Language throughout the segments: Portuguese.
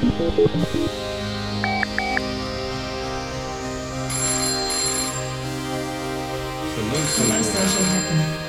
Luister happen.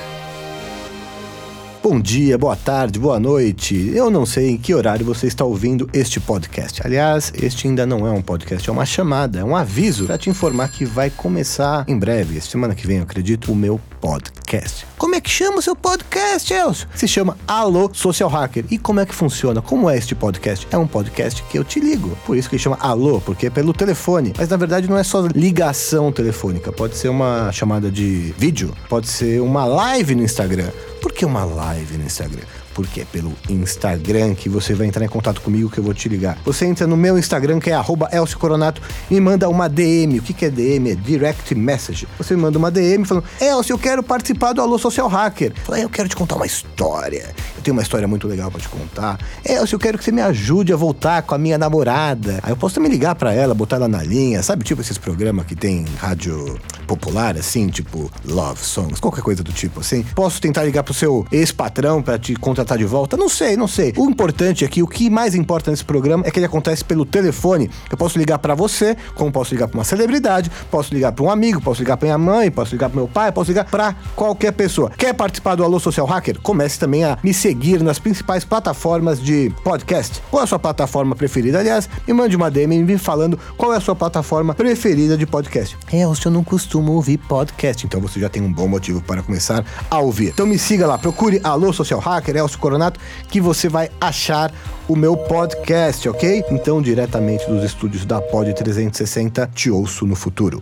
Bom dia, boa tarde, boa noite. Eu não sei em que horário você está ouvindo este podcast. Aliás, este ainda não é um podcast, é uma chamada, é um aviso para te informar que vai começar em breve, semana que vem, eu acredito, o meu podcast. Como é que chama o seu podcast, Elcio? Se chama Alô Social Hacker. E como é que funciona? Como é este podcast? É um podcast que eu te ligo. Por isso que ele chama Alô, porque é pelo telefone. Mas na verdade não é só ligação telefônica. Pode ser uma chamada de vídeo, pode ser uma live no Instagram. Por que uma live no Instagram? Porque é pelo Instagram que você vai entrar em contato comigo que eu vou te ligar. Você entra no meu Instagram, que é Elcio Coronato, e manda uma DM. O que, que é DM? É Direct Message. Você me manda uma DM falando, Elcio, eu quero participar do Alô Social Hacker. Fala, eu quero te contar uma história. Eu tenho uma história muito legal para te contar. Elcio, eu quero que você me ajude a voltar com a minha namorada. Aí eu posso também ligar para ela, botar ela na linha, sabe? Tipo esses programas que tem rádio popular, assim, tipo Love Songs, qualquer coisa do tipo, assim. Posso tentar ligar pro seu ex-patrão para te contratar de volta? Não sei, não sei. O importante aqui, o que mais importa nesse programa é que ele acontece pelo telefone. Eu posso ligar para você, como posso ligar para uma celebridade, posso ligar para um amigo, posso ligar para minha mãe, posso ligar para meu pai, posso ligar para qualquer pessoa. Quer participar do Alô Social Hacker? Comece também a me seguir nas principais plataformas de podcast. Qual é a sua plataforma preferida? Aliás, me mande uma DM me falando qual é a sua plataforma preferida de podcast. É, eu não costumo ouvir podcast, então você já tem um bom motivo para começar a ouvir. Então me siga lá, procure Alô Social Hacker, Elcio Coronato, que você vai achar o meu podcast, ok? Então, diretamente dos estúdios da Pod 360, te ouço no futuro.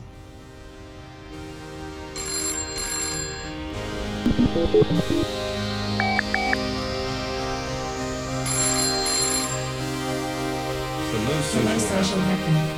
Social Hacker.